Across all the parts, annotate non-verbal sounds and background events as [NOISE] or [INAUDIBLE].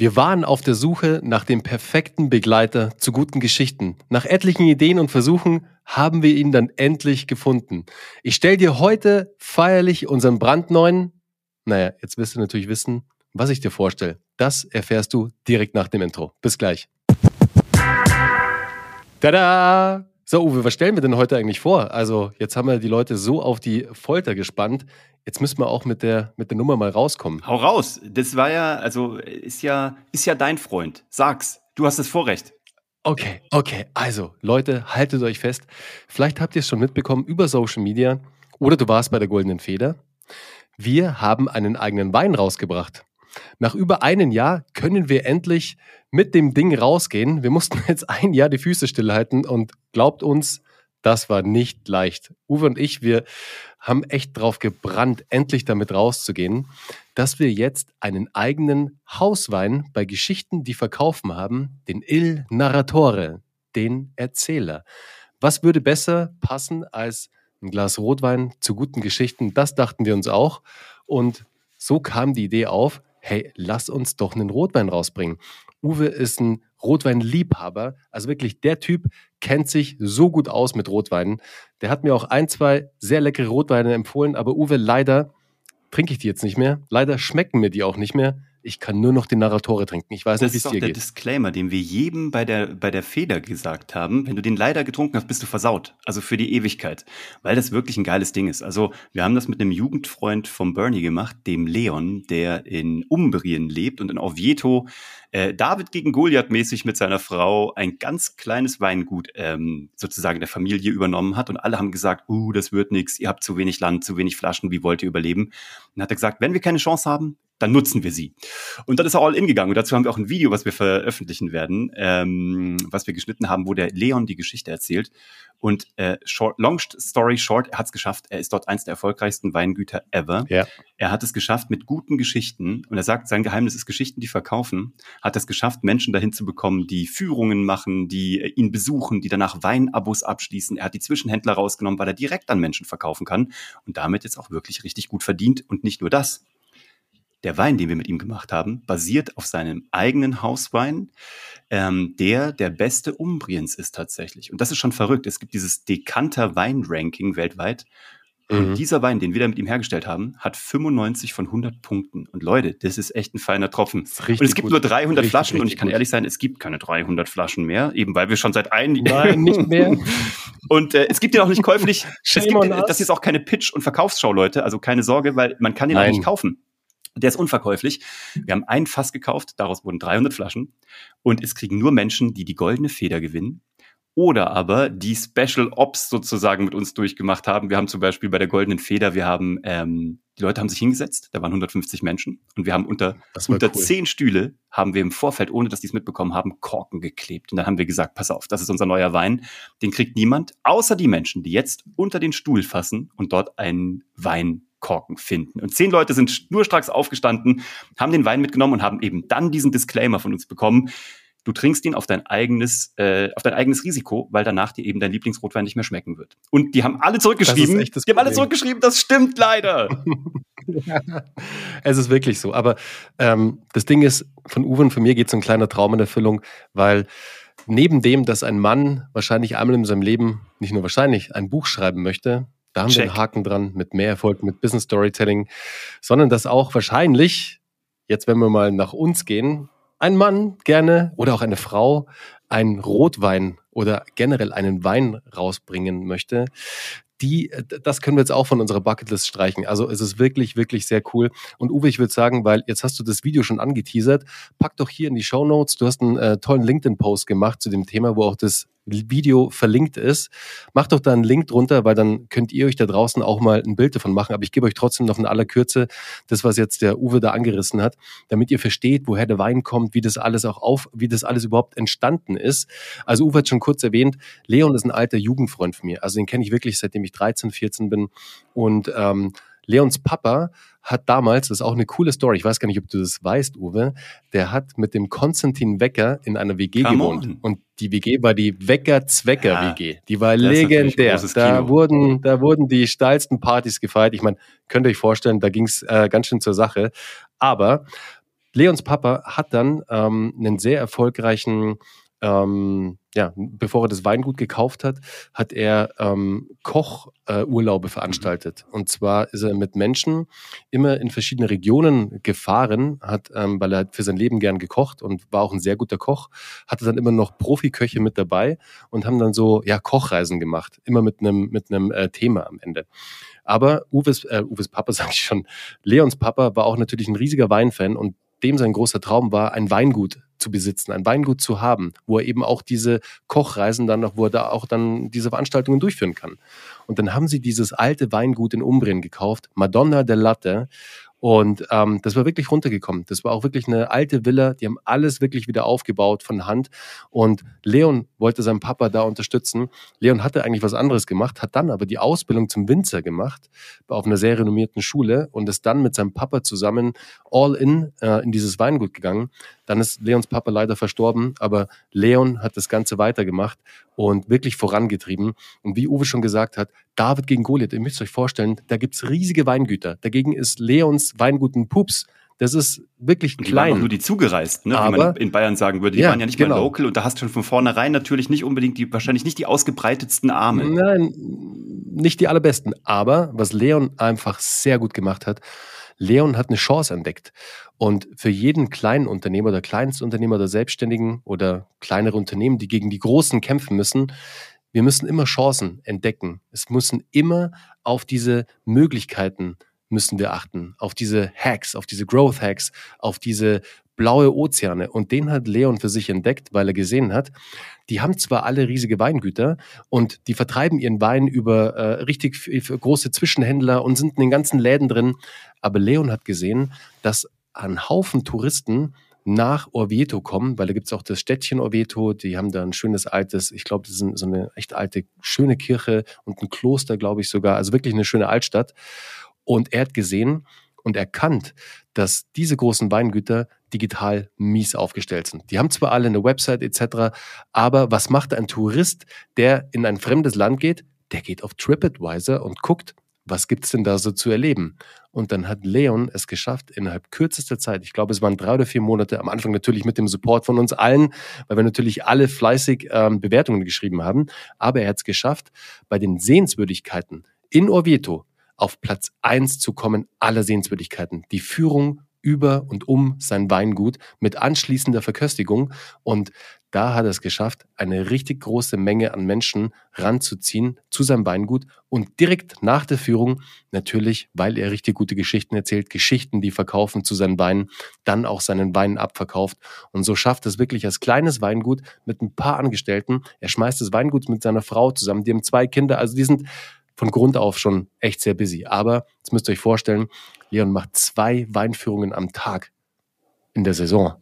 Wir waren auf der Suche nach dem perfekten Begleiter zu guten Geschichten. Nach etlichen Ideen und Versuchen haben wir ihn dann endlich gefunden. Ich stelle dir heute feierlich unseren brandneuen, naja, jetzt wirst du natürlich wissen, was ich dir vorstelle. Das erfährst du direkt nach dem Intro. Bis gleich. Tada! So, Uwe, was stellen wir denn heute eigentlich vor? Also, jetzt haben wir die Leute so auf die Folter gespannt. Jetzt müssen wir auch mit der, mit der Nummer mal rauskommen. Hau raus. Das war ja, also, ist ja, ist ja dein Freund. Sag's. Du hast das Vorrecht. Okay, okay. Also, Leute, haltet euch fest. Vielleicht habt ihr es schon mitbekommen über Social Media oder du warst bei der Goldenen Feder. Wir haben einen eigenen Wein rausgebracht. Nach über einem Jahr können wir endlich mit dem Ding rausgehen. Wir mussten [LAUGHS] jetzt ein Jahr die Füße stillhalten und glaubt uns, das war nicht leicht. Uwe und ich, wir haben echt drauf gebrannt, endlich damit rauszugehen, dass wir jetzt einen eigenen Hauswein bei Geschichten, die verkaufen haben, den Il Narratore, den Erzähler. Was würde besser passen als ein Glas Rotwein zu guten Geschichten? Das dachten wir uns auch. Und so kam die Idee auf, hey, lass uns doch einen Rotwein rausbringen. Uwe ist ein Rotweinliebhaber, also wirklich der Typ kennt sich so gut aus mit Rotweinen. Der hat mir auch ein, zwei sehr leckere Rotweine empfohlen, aber Uwe, leider trinke ich die jetzt nicht mehr. Leider schmecken mir die auch nicht mehr ich kann nur noch den Narratore trinken. Ich weiß das nicht, wie es dir geht. Das ist der Disclaimer, den wir jedem bei der, bei der Feder gesagt haben. Wenn du den leider getrunken hast, bist du versaut. Also für die Ewigkeit. Weil das wirklich ein geiles Ding ist. Also wir haben das mit einem Jugendfreund vom Bernie gemacht, dem Leon, der in Umbrien lebt und in Oviedo äh, David gegen Goliath mäßig mit seiner Frau ein ganz kleines Weingut ähm, sozusagen der Familie übernommen hat und alle haben gesagt, uh, das wird nichts, ihr habt zu wenig Land, zu wenig Flaschen, wie wollt ihr überleben? Und dann hat er gesagt, wenn wir keine Chance haben, dann nutzen wir sie. Und dann ist er all in gegangen. Und dazu haben wir auch ein Video, was wir veröffentlichen werden, ähm, was wir geschnitten haben, wo der Leon die Geschichte erzählt. Und äh, short, long story short, er hat es geschafft. Er ist dort eins der erfolgreichsten Weingüter ever. Ja. Er hat es geschafft mit guten Geschichten. Und er sagt, sein Geheimnis ist Geschichten, die verkaufen. Hat es geschafft, Menschen dahin zu bekommen, die Führungen machen, die äh, ihn besuchen, die danach Weinabos abschließen. Er hat die Zwischenhändler rausgenommen, weil er direkt an Menschen verkaufen kann. Und damit jetzt auch wirklich richtig gut verdient. Und nicht nur das der Wein, den wir mit ihm gemacht haben, basiert auf seinem eigenen Hauswein, ähm, der der beste Umbriens ist tatsächlich. Und das ist schon verrückt. Es gibt dieses Dekanter Wein-Ranking weltweit. Und mhm. dieser Wein, den wir da mit ihm hergestellt haben, hat 95 von 100 Punkten. Und Leute, das ist echt ein feiner Tropfen. Und es gibt gut. nur 300 richtig, Flaschen richtig und ich kann gut. ehrlich sein, es gibt keine 300 Flaschen mehr, eben weil wir schon seit einem [LAUGHS] Nein, nicht mehr. [LAUGHS] und äh, es gibt den auch nicht [LAUGHS] käuflich. es gibt, das ist auch keine Pitch- und Verkaufsschau, Leute. Also keine Sorge, weil man kann den Nein. auch nicht kaufen. Der ist unverkäuflich. Wir haben ein Fass gekauft, daraus wurden 300 Flaschen. Und es kriegen nur Menschen, die die goldene Feder gewinnen. Oder aber die Special Ops sozusagen mit uns durchgemacht haben. Wir haben zum Beispiel bei der goldenen Feder, wir haben, ähm, die Leute haben sich hingesetzt, da waren 150 Menschen. Und wir haben unter, unter cool. 10 Stühle, haben wir im Vorfeld, ohne dass die es mitbekommen haben, Korken geklebt. Und dann haben wir gesagt, pass auf, das ist unser neuer Wein. Den kriegt niemand, außer die Menschen, die jetzt unter den Stuhl fassen und dort einen Wein Korken finden. Und zehn Leute sind schnurstracks aufgestanden, haben den Wein mitgenommen und haben eben dann diesen Disclaimer von uns bekommen. Du trinkst ihn auf dein eigenes, äh, auf dein eigenes Risiko, weil danach dir eben dein Lieblingsrotwein nicht mehr schmecken wird. Und die haben alle zurückgeschrieben. die haben alle zurückgeschrieben, das stimmt leider. [LAUGHS] [LAUGHS] es ist wirklich so. Aber ähm, das Ding ist, von Uwe und von mir geht so ein kleiner Traum in Erfüllung, weil neben dem, dass ein Mann wahrscheinlich einmal in seinem Leben, nicht nur wahrscheinlich, ein Buch schreiben möchte, da haben Check. wir einen Haken dran mit mehr Erfolg, mit Business Storytelling, sondern dass auch wahrscheinlich, jetzt wenn wir mal nach uns gehen, ein Mann gerne oder auch eine Frau einen Rotwein oder generell einen Wein rausbringen möchte, die, das können wir jetzt auch von unserer Bucketlist streichen. Also es ist wirklich, wirklich sehr cool. Und Uwe, ich würde sagen, weil jetzt hast du das Video schon angeteasert, pack doch hier in die Show Notes. Du hast einen äh, tollen LinkedIn-Post gemacht zu dem Thema, wo auch das Video verlinkt ist. Macht doch da einen Link drunter, weil dann könnt ihr euch da draußen auch mal ein Bild davon machen. Aber ich gebe euch trotzdem noch in aller Kürze das, was jetzt der Uwe da angerissen hat, damit ihr versteht, woher der Wein kommt, wie das alles auch auf, wie das alles überhaupt entstanden ist. Also Uwe hat schon kurz erwähnt, Leon ist ein alter Jugendfreund von mir. Also den kenne ich wirklich, seitdem ich 13, 14 bin. Und ähm, Leons Papa hat damals, das ist auch eine coole Story, ich weiß gar nicht, ob du das weißt, Uwe, der hat mit dem Konstantin Wecker in einer WG Come gewohnt. On. Und die WG war die Wecker-Zwecker-WG. Die war legendär. Da wurden, da wurden die steilsten Partys gefeiert. Ich meine, könnt ihr euch vorstellen, da ging es äh, ganz schön zur Sache. Aber Leons Papa hat dann ähm, einen sehr erfolgreichen ähm, ja, bevor er das Weingut gekauft hat, hat er ähm, Kochurlaube äh, veranstaltet. Und zwar ist er mit Menschen immer in verschiedene Regionen gefahren, hat, ähm, weil er für sein Leben gern gekocht und war auch ein sehr guter Koch, hatte dann immer noch Profiköche mit dabei und haben dann so ja Kochreisen gemacht, immer mit einem mit einem äh, Thema am Ende. Aber Uwes, äh, Uwes Papa, [LAUGHS] sag ich schon, Leons Papa war auch natürlich ein riesiger Weinfan und dem sein großer Traum war, ein Weingut zu besitzen, ein Weingut zu haben, wo er eben auch diese Kochreisen dann noch, wo er da auch dann diese Veranstaltungen durchführen kann. Und dann haben sie dieses alte Weingut in Umbrien gekauft, Madonna del Latte. Und ähm, das war wirklich runtergekommen. Das war auch wirklich eine alte Villa. Die haben alles wirklich wieder aufgebaut von Hand. Und Leon wollte seinen Papa da unterstützen. Leon hatte eigentlich was anderes gemacht, hat dann aber die Ausbildung zum Winzer gemacht auf einer sehr renommierten Schule und ist dann mit seinem Papa zusammen all in äh, in dieses Weingut gegangen. Dann ist Leons Papa leider verstorben, aber Leon hat das Ganze weitergemacht und wirklich vorangetrieben. Und wie Uwe schon gesagt hat, David gegen Goliath, ihr müsst euch vorstellen, da gibt's riesige Weingüter. Dagegen ist Leons Weingut ein Pups. Das ist wirklich und die klein. Waren auch nur die zugereist, ne? Aber, wie man in Bayern sagen würde. Die Ja, waren ja nicht genau. mal local und da hast du schon von vornherein natürlich nicht unbedingt die, wahrscheinlich nicht die ausgebreitetsten Arme. Nein, nicht die allerbesten. Aber was Leon einfach sehr gut gemacht hat, Leon hat eine Chance entdeckt. Und für jeden kleinen Unternehmer oder Kleinstunternehmer oder Selbstständigen oder kleinere Unternehmen, die gegen die Großen kämpfen müssen, wir müssen immer Chancen entdecken. Es müssen immer auf diese Möglichkeiten müssen wir achten, auf diese Hacks, auf diese Growth Hacks, auf diese blaue Ozeane. Und den hat Leon für sich entdeckt, weil er gesehen hat, die haben zwar alle riesige Weingüter und die vertreiben ihren Wein über äh, richtig große Zwischenhändler und sind in den ganzen Läden drin. Aber Leon hat gesehen, dass ein Haufen Touristen nach Orvieto kommen, weil da gibt's auch das Städtchen Orvieto, die haben da ein schönes altes, ich glaube, das ist so eine echt alte, schöne Kirche und ein Kloster, glaube ich sogar, also wirklich eine schöne Altstadt. Und er hat gesehen und erkannt, dass diese großen Weingüter digital mies aufgestellt sind. Die haben zwar alle eine Website etc., aber was macht ein Tourist, der in ein fremdes Land geht? Der geht auf TripAdvisor und guckt, was gibt's denn da so zu erleben? Und dann hat Leon es geschafft, innerhalb kürzester Zeit, ich glaube, es waren drei oder vier Monate, am Anfang natürlich mit dem Support von uns allen, weil wir natürlich alle fleißig ähm, Bewertungen geschrieben haben, aber er hat es geschafft, bei den Sehenswürdigkeiten in Orvieto auf Platz eins zu kommen aller Sehenswürdigkeiten. Die Führung über und um sein Weingut mit anschließender Verköstigung. Und da hat er es geschafft, eine richtig große Menge an Menschen ranzuziehen zu seinem Weingut und direkt nach der Führung natürlich, weil er richtig gute Geschichten erzählt, Geschichten, die verkaufen zu seinen Weinen, dann auch seinen Wein abverkauft. Und so schafft es wirklich als kleines Weingut mit ein paar Angestellten. Er schmeißt das Weingut mit seiner Frau zusammen. Die haben zwei Kinder, also die sind von Grund auf schon echt sehr busy. Aber jetzt müsst ihr euch vorstellen, Leon macht zwei Weinführungen am Tag in der Saison.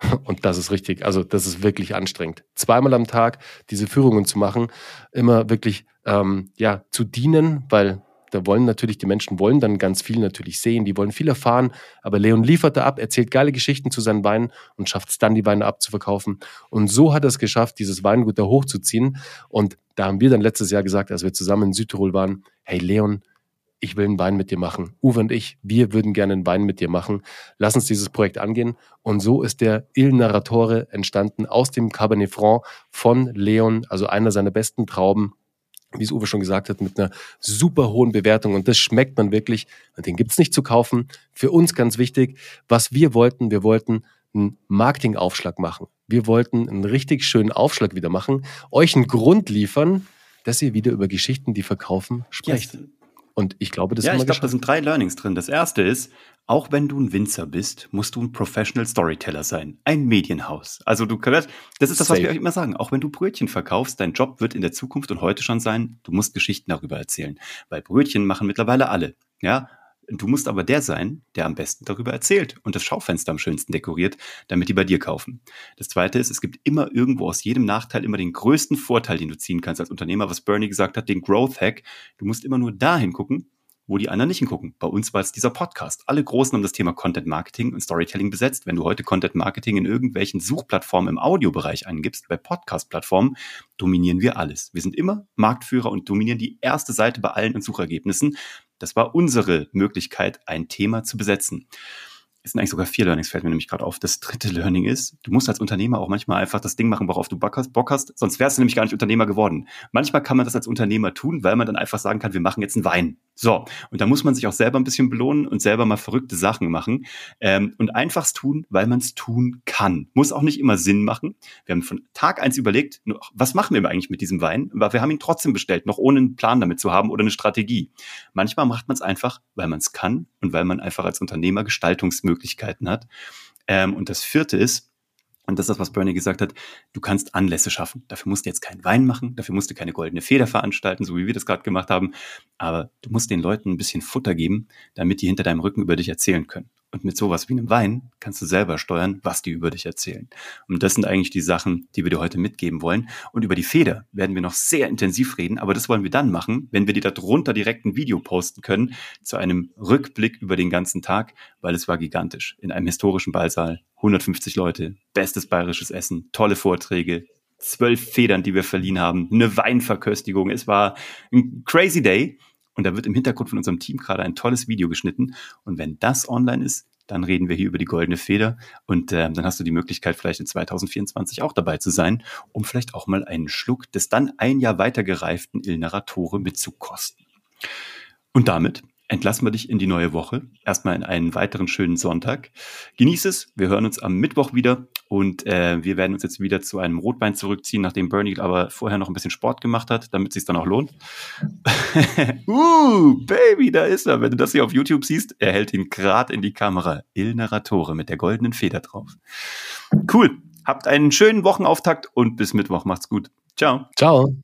[LAUGHS] Und das ist richtig, also das ist wirklich anstrengend. Zweimal am Tag diese Führungen zu machen, immer wirklich ähm, ja zu dienen, weil da wollen natürlich die Menschen wollen dann ganz viel natürlich sehen, die wollen viel erfahren. Aber Leon liefert da ab, erzählt geile Geschichten zu seinen Weinen und schafft es dann, die Weine abzuverkaufen. Und so hat er es geschafft, dieses Weingut da hochzuziehen. Und da haben wir dann letztes Jahr gesagt, als wir zusammen in Südtirol waren, hey Leon, ich will einen Wein mit dir machen. Uwe und ich, wir würden gerne einen Wein mit dir machen. Lass uns dieses Projekt angehen. Und so ist der Il Narratore entstanden aus dem Cabernet Franc von Leon, also einer seiner besten Trauben, wie es Uwe schon gesagt hat, mit einer super hohen Bewertung. Und das schmeckt man wirklich. Und den gibt's nicht zu kaufen. Für uns ganz wichtig, was wir wollten, wir wollten einen Marketingaufschlag machen. Wir wollten einen richtig schönen Aufschlag wieder machen, euch einen Grund liefern, dass ihr wieder über Geschichten, die verkaufen, sprecht. Yes. Und ich glaube, das ja, ich glaube, da sind drei Learnings drin. Das erste ist, auch wenn du ein Winzer bist, musst du ein Professional Storyteller sein. Ein Medienhaus. Also du kannst, das ist das, was Safe. wir euch immer sagen. Auch wenn du Brötchen verkaufst, dein Job wird in der Zukunft und heute schon sein, du musst Geschichten darüber erzählen. Weil Brötchen machen mittlerweile alle. Ja. Du musst aber der sein, der am besten darüber erzählt und das Schaufenster am schönsten dekoriert, damit die bei dir kaufen. Das zweite ist, es gibt immer irgendwo aus jedem Nachteil immer den größten Vorteil, den du ziehen kannst als Unternehmer, was Bernie gesagt hat, den Growth Hack. Du musst immer nur dahin gucken, wo die anderen nicht hingucken. Bei uns war es dieser Podcast. Alle Großen haben das Thema Content Marketing und Storytelling besetzt. Wenn du heute Content Marketing in irgendwelchen Suchplattformen im Audiobereich eingibst, bei Podcast-Plattformen, dominieren wir alles. Wir sind immer Marktführer und dominieren die erste Seite bei allen Suchergebnissen. Das war unsere Möglichkeit, ein Thema zu besetzen. Es sind eigentlich sogar vier Learnings, fällt mir nämlich gerade auf. Das dritte Learning ist, du musst als Unternehmer auch manchmal einfach das Ding machen, worauf du Bock hast, sonst wärst du nämlich gar nicht Unternehmer geworden. Manchmal kann man das als Unternehmer tun, weil man dann einfach sagen kann, wir machen jetzt einen Wein. So, und da muss man sich auch selber ein bisschen belohnen und selber mal verrückte Sachen machen ähm, und einfach's tun, weil man es tun kann. Muss auch nicht immer Sinn machen. Wir haben von Tag eins überlegt, was machen wir eigentlich mit diesem Wein? Aber wir haben ihn trotzdem bestellt, noch ohne einen Plan damit zu haben oder eine Strategie. Manchmal macht man es einfach, weil man es kann und weil man einfach als Unternehmer Gestaltungsmöglichkeiten hat. Ähm, und das vierte ist, und das ist das, was Bernie gesagt hat, du kannst Anlässe schaffen. Dafür musst du jetzt keinen Wein machen, dafür musst du keine goldene Feder veranstalten, so wie wir das gerade gemacht haben. Aber du musst den Leuten ein bisschen Futter geben, damit die hinter deinem Rücken über dich erzählen können. Und mit sowas wie einem Wein kannst du selber steuern, was die über dich erzählen. Und das sind eigentlich die Sachen, die wir dir heute mitgeben wollen. Und über die Feder werden wir noch sehr intensiv reden, aber das wollen wir dann machen, wenn wir dir darunter direkt ein Video posten können zu einem Rückblick über den ganzen Tag, weil es war gigantisch. In einem historischen Ballsaal, 150 Leute, bestes bayerisches Essen, tolle Vorträge, zwölf Federn, die wir verliehen haben, eine Weinverköstigung. Es war ein crazy day. Und da wird im Hintergrund von unserem Team gerade ein tolles Video geschnitten. Und wenn das online ist, dann reden wir hier über die goldene Feder und äh, dann hast du die Möglichkeit, vielleicht in 2024 auch dabei zu sein, um vielleicht auch mal einen Schluck des dann ein Jahr weiter gereiften Il Narratore mitzukosten. Und damit entlassen wir dich in die neue Woche. Erstmal in einen weiteren schönen Sonntag. Genieß es. Wir hören uns am Mittwoch wieder und äh, wir werden uns jetzt wieder zu einem Rotwein zurückziehen, nachdem Bernie aber vorher noch ein bisschen Sport gemacht hat, damit es sich dann auch lohnt. [LAUGHS] uh, Baby, da ist er. Wenn du das hier auf YouTube siehst, er hält ihn gerade in die Kamera. Il Narratore mit der goldenen Feder drauf. Cool. Habt einen schönen Wochenauftakt und bis Mittwoch. Macht's gut. Ciao. Ciao.